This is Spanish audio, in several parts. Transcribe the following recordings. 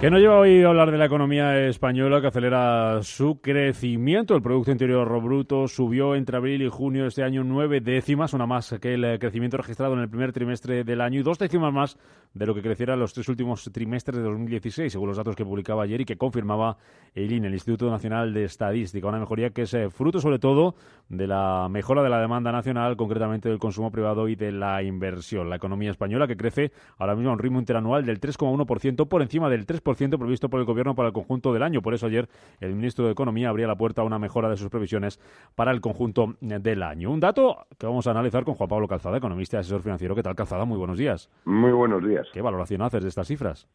Que no lleva hoy a hablar de la economía española que acelera su crecimiento. El Producto Interior Bruto subió entre abril y junio de este año nueve décimas, una más que el eh, crecimiento registrado en el primer trimestre del año y dos décimas más de lo que creciera en los tres últimos trimestres de 2016, según los datos que publicaba ayer y que confirmaba el INE, el Instituto Nacional de Estadística. Una mejoría que es eh, fruto sobre todo de la mejora de la demanda nacional, concretamente del consumo privado y de la inversión. La economía española que crece ahora mismo a un ritmo interanual del 3,1% por encima del 3% previsto por el Gobierno para el conjunto del año. Por eso ayer el ministro de Economía abría la puerta a una mejora de sus previsiones para el conjunto del año. Un dato que vamos a analizar con Juan Pablo Calzada, economista y asesor financiero. ¿Qué tal, Calzada? Muy buenos días. Muy buenos días. ¿Qué valoración haces de estas cifras?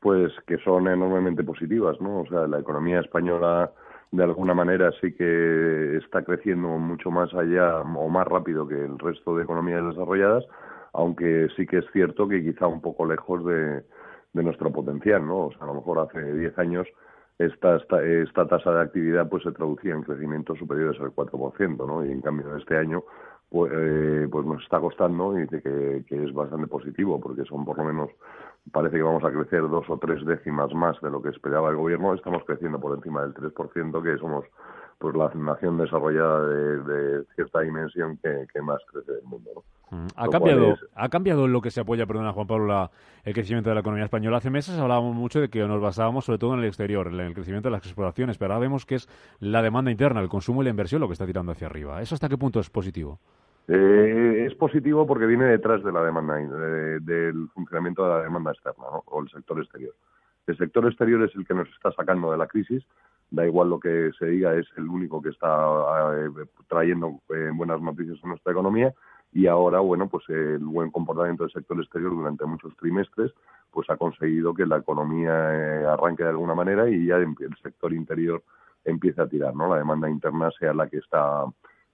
Pues que son enormemente positivas, ¿no? O sea, la economía española de alguna manera sí que está creciendo mucho más allá o más rápido que el resto de economías desarrolladas, aunque sí que es cierto que quizá un poco lejos de, de nuestro potencial, ¿no? O sea, a lo mejor hace 10 años esta, esta, tasa de actividad pues se traducía en crecimientos superiores al 4%, ¿no? Y en cambio este año pues, eh, pues nos está costando y que, que es bastante positivo porque son por lo menos parece que vamos a crecer dos o tres décimas más de lo que esperaba el gobierno. Estamos creciendo por encima del 3%, que somos pues la nación desarrollada de, cierta dimensión que, más crece del mundo. ¿no? Mm. ¿Ha, cambiado, ¿Ha cambiado lo que se apoya, perdona Juan Pablo, el crecimiento de la economía española? Hace meses hablábamos mucho de que nos basábamos sobre todo en el exterior, en el crecimiento de las exportaciones, pero ahora vemos que es la demanda interna, el consumo y la inversión lo que está tirando hacia arriba. ¿Eso hasta qué punto es positivo? Eh, es positivo porque viene detrás de la demanda, del funcionamiento de la demanda externa ¿no? o el sector exterior. El sector exterior es el que nos está sacando de la crisis da igual lo que se diga, es el único que está eh, trayendo eh, buenas noticias a nuestra economía y ahora, bueno, pues el buen comportamiento del sector exterior durante muchos trimestres pues ha conseguido que la economía eh, arranque de alguna manera y ya el sector interior empiece a tirar, ¿no? La demanda interna sea la que está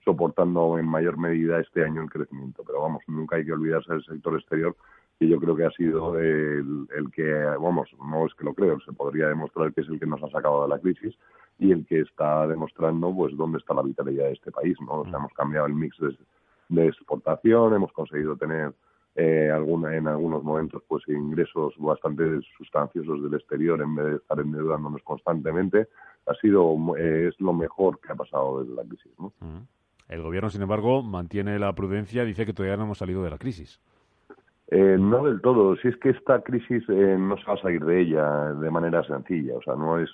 soportando en mayor medida este año el crecimiento. Pero vamos, nunca hay que olvidarse del sector exterior que yo creo que ha sido el, que, vamos, no es que lo creo, se podría demostrar que es el que nos ha sacado de la crisis y el que está demostrando pues dónde está la vitalidad de este país, ¿no? O sea, hemos cambiado el mix de, exportación, hemos conseguido tener eh, alguna, en algunos momentos pues ingresos bastante sustanciosos del exterior en vez de estar endeudándonos constantemente. Ha sido, eh, es lo mejor que ha pasado desde la crisis, ¿no? El gobierno, sin embargo, mantiene la prudencia, dice que todavía no hemos salido de la crisis. Eh, no del todo. Si es que esta crisis eh, no se va a salir de ella de manera sencilla. O sea, no es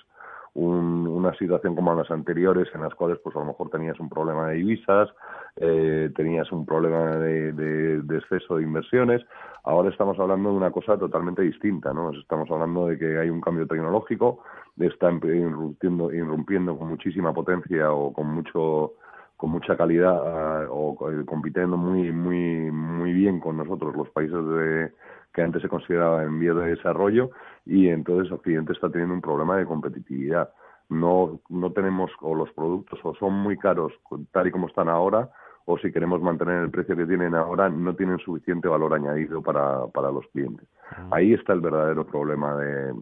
una situación como las anteriores en las cuales, pues a lo mejor tenías un problema de divisas, eh, tenías un problema de, de, exceso de inversiones. Ahora estamos hablando de una cosa totalmente distinta, ¿no? Estamos hablando de que hay un cambio tecnológico, está irrumpiendo, irrumpiendo con muchísima potencia o con mucho con mucha calidad o eh, compitiendo muy muy muy bien con nosotros los países de, que antes se consideraban en vías de desarrollo y entonces Occidente está teniendo un problema de competitividad. No no tenemos o los productos o son muy caros tal y como están ahora o si queremos mantener el precio que tienen ahora no tienen suficiente valor añadido para para los clientes. Ahí está el verdadero problema de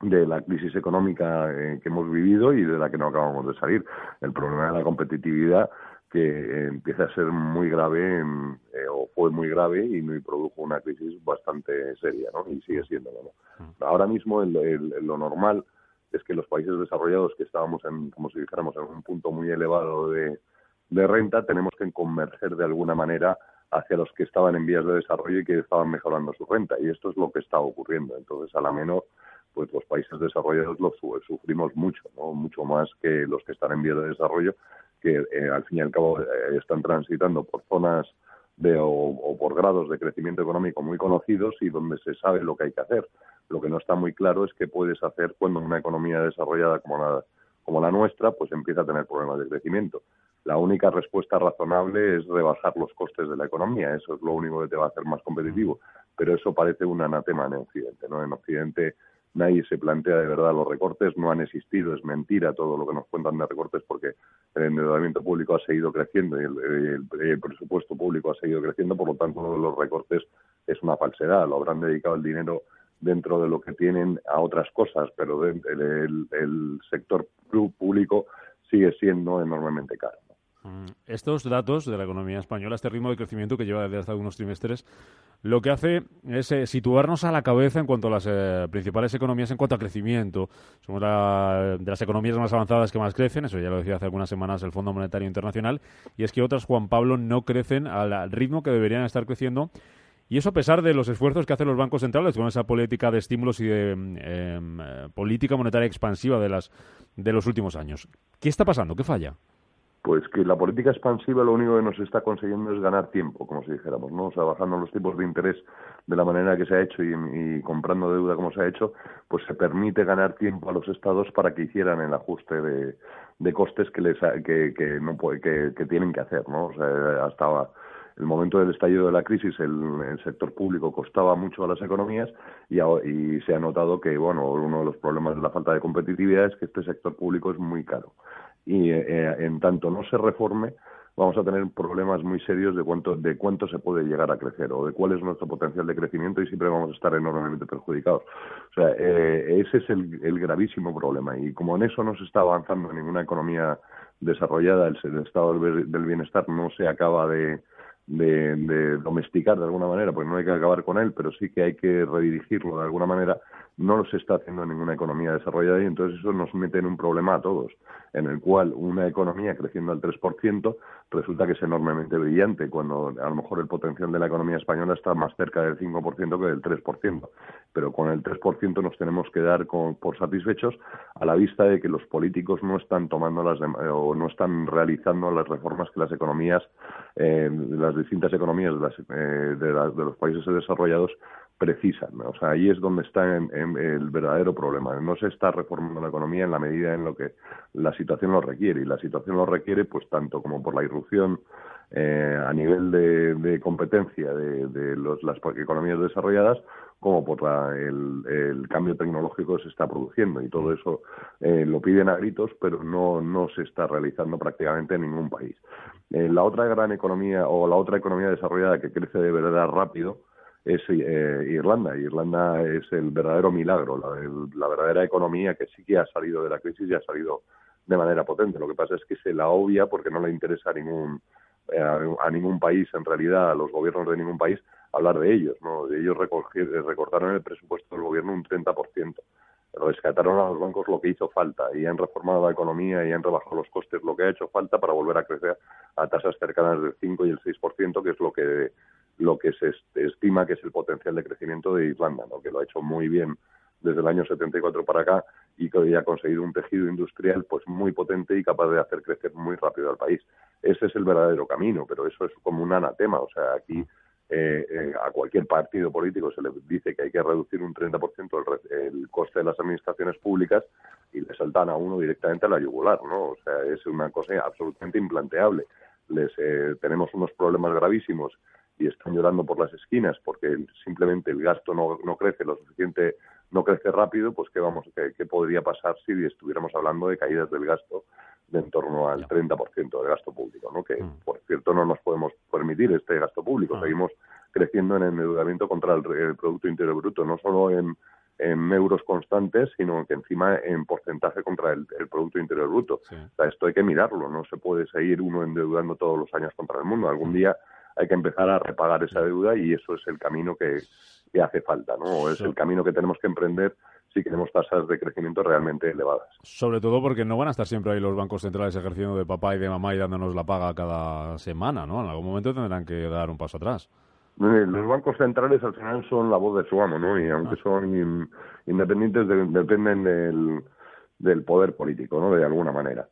de la crisis económica eh, que hemos vivido y de la que no acabamos de salir. El problema de la competitividad que eh, empieza a ser muy grave eh, o fue muy grave y me produjo una crisis bastante seria ¿no? y sigue siendo ¿no? Mm. Ahora mismo lo normal es que los países desarrollados que estábamos en, como si dijéramos, en un punto muy elevado de, de renta, tenemos que converger de alguna manera hacia los que estaban en vías de desarrollo y que estaban mejorando su renta. Y esto es lo que está ocurriendo. Entonces, a la menor pues los países desarrollados los sufrimos mucho, mucho más que los que están en vías de desarrollo, que eh, al fin y al cabo eh, están transitando por zonas de, o, por grados de crecimiento económico muy conocidos y donde se sabe lo que hay que hacer. Lo que no está muy claro es qué puedes hacer cuando una economía desarrollada como la, como la nuestra pues empieza a tener problemas de crecimiento. La única respuesta razonable es rebajar los costes de la economía, eso es lo único que te va a hacer más competitivo, pero eso parece un anatema en Occidente. En Occidente nadie se plantea de verdad los recortes, no han existido, es mentira todo lo que nos cuentan de recortes porque el endeudamiento público ha seguido creciendo y el, presupuesto público ha seguido creciendo, por lo tanto los recortes es una falsedad, lo habrán dedicado el dinero dentro de lo que tienen a otras cosas, pero el, sector público sigue siendo enormemente caro. Mm, estos datos de la economía española, este ritmo de crecimiento que lleva desde hace algunos trimestres, lo que hace es eh, situarnos a la cabeza en cuanto a las eh, principales economías en cuanto a crecimiento. Somos de las economías más avanzadas que más crecen, eso ya lo decía hace algunas semanas el Fondo Monetario Internacional, y es que otras, Juan Pablo, no crecen al ritmo que deberían estar creciendo. Y eso a pesar de los esfuerzos que hacen los bancos centrales con esa política de estímulos y de em, eh, política monetaria expansiva de, las, de los últimos años. ¿Qué está pasando? ¿Qué falla? Pues que la política expansiva lo único que nos está consiguiendo es ganar tiempo, como si dijéramos, ¿no? O sea, bajando los tipos de interés de la manera que se ha hecho y, comprando deuda como se ha hecho, pues se permite ganar tiempo a los estados para que hicieran el ajuste de, costes que les que, que no que, tienen que hacer, ¿no? O sea, hasta el momento del estallido de la crisis el, sector público costaba mucho a las economías y, y, se ha notado que bueno uno de los problemas de la falta de competitividad es que este sector público es muy caro y eh, en tanto no se reforme vamos a tener problemas muy serios de cuánto de cuánto se puede llegar a crecer o de cuál es nuestro potencial de crecimiento y siempre vamos a estar enormemente perjudicados. O sea, eh, ese es el, el, gravísimo problema y como en eso no se está avanzando en ninguna economía desarrollada, el, estado del bienestar no se acaba de, de, domesticar de alguna manera, pues no hay que acabar con él, pero sí que hay que redirigirlo de alguna manera, no lo se está haciendo en ninguna economía desarrollada y entonces eso nos mete en un problema a todos, en el cual una economía creciendo al 3% resulta que es enormemente brillante, cuando a lo mejor el potencial de la economía española está más cerca del 5% que del 3%, pero con el 3% nos tenemos que dar por satisfechos a la vista de que los políticos no están tomando las o no están realizando las reformas que las economías eh, las distintas economías eh, de, los países desarrollados precisan. O sea, ahí es donde está el verdadero problema. No se está reformando la economía en la medida en lo que la situación lo requiere. Y la situación lo requiere, pues, tanto como por la irrupción eh, a nivel de, competencia de, las economías desarrolladas, como por el, cambio tecnológico que se está produciendo. Y todo eso eh, lo piden a gritos, pero no, no se está realizando prácticamente en ningún país. Eh, la otra gran economía o la otra economía desarrollada que crece de verdad rápido es eh, Irlanda. Irlanda es el verdadero milagro, la, verdadera economía que sí que ha salido de la crisis y ha salido de manera potente. Lo que pasa es que se la obvia porque no le interesa a ningún eh, a, ningún país, en realidad, a los gobiernos de ningún país, hablar de ellos. ¿no? De ellos recortaron el presupuesto del gobierno un 30% rescataron a los bancos lo que hizo falta y han reformado la economía y han rebajado los costes lo que ha hecho falta para volver a crecer a tasas cercanas del 5 y el 6%, que es lo que lo que se estima que es el potencial de crecimiento de Irlanda, ¿no? que lo ha hecho muy bien desde el año 74 para acá y que ha conseguido un tejido industrial pues muy potente y capaz de hacer crecer muy rápido al país. Ese es el verdadero camino, pero eso es como un anatema, o sea, aquí eh, eh, a cualquier partido político se le dice que hay que reducir un 30% el, el coste de las administraciones públicas y le saltan a uno directamente a la yugular, ¿no? O sea, es una cosa absolutamente implanteable. Les, eh, tenemos unos problemas gravísimos y están llorando por las esquinas porque simplemente el gasto no, no crece lo suficiente, no crece rápido, pues qué vamos, qué, qué podría pasar si estuviéramos hablando de caídas del gasto de en torno al 30% de gasto público, ¿no? que mm. por cierto no nos podemos permitir este gasto público. Mm. Seguimos creciendo en el endeudamiento contra el, Producto Interior Bruto, no solo en, euros constantes, sino que encima en porcentaje contra el, Producto Interior Bruto. O sea, esto hay que mirarlo, no se puede seguir uno endeudando todos los años contra el mundo. Algún mm. día hay que empezar a repagar esa deuda y eso es el camino que, que hace falta, ¿no? Es el camino que tenemos que emprender si queremos tasas de crecimiento realmente elevadas. Sobre todo porque no van a estar siempre ahí los bancos centrales ejerciendo de papá y de mamá y dándonos la paga cada semana, ¿no? En algún momento tendrán que dar un paso atrás. Eh, los bancos centrales al final son la voz de su amo, ¿no? Y aunque ah. son independientes, dependen del, del poder político, ¿no? De alguna manera.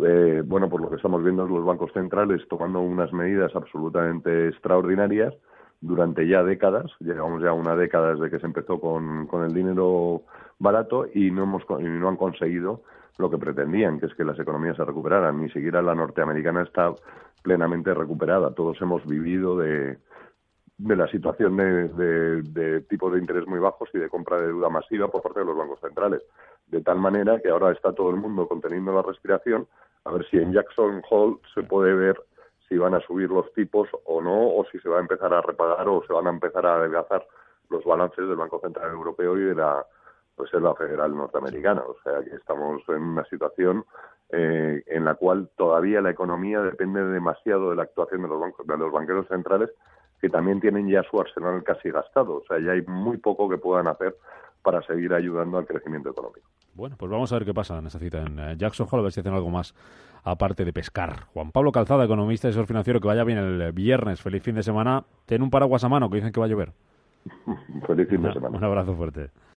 Eh, bueno, por lo que estamos viendo los bancos centrales tomando unas medidas absolutamente extraordinarias durante ya décadas, llegamos ya una década desde que se empezó con, con el dinero barato y no, hemos, y no han conseguido lo que pretendían, que es que las economías se recuperaran. Ni siquiera la norteamericana está plenamente recuperada. Todos hemos vivido de, de la situación de, de, de tipos de interés muy bajos y de compra de deuda masiva por parte de los bancos centrales. De tal manera que ahora está todo el mundo conteniendo la respiración a ver si en Jackson Hole se puede ver si van a subir los tipos o no, o si se va a empezar a repagar o se van a empezar a adelgazar los balances del Banco Central Europeo y de la Reserva Federal Norteamericana. O sea que estamos en una situación eh, en la cual todavía la economía depende demasiado de la actuación de los, bancos, de los banqueros centrales, que también tienen ya su arsenal casi gastado. O sea, ya hay muy poco que puedan hacer para seguir ayudando al crecimiento económico. Bueno, pues vamos a ver qué pasa en esa cita en eh, Jackson Hole, a ver si hacen algo más aparte de pescar. Juan Pablo Calzada, economista y asesor financiero, que vaya bien el viernes. Feliz fin de semana. Ten un paraguas a mano, que dicen que va a llover. Feliz fin de semana. Un abrazo fuerte.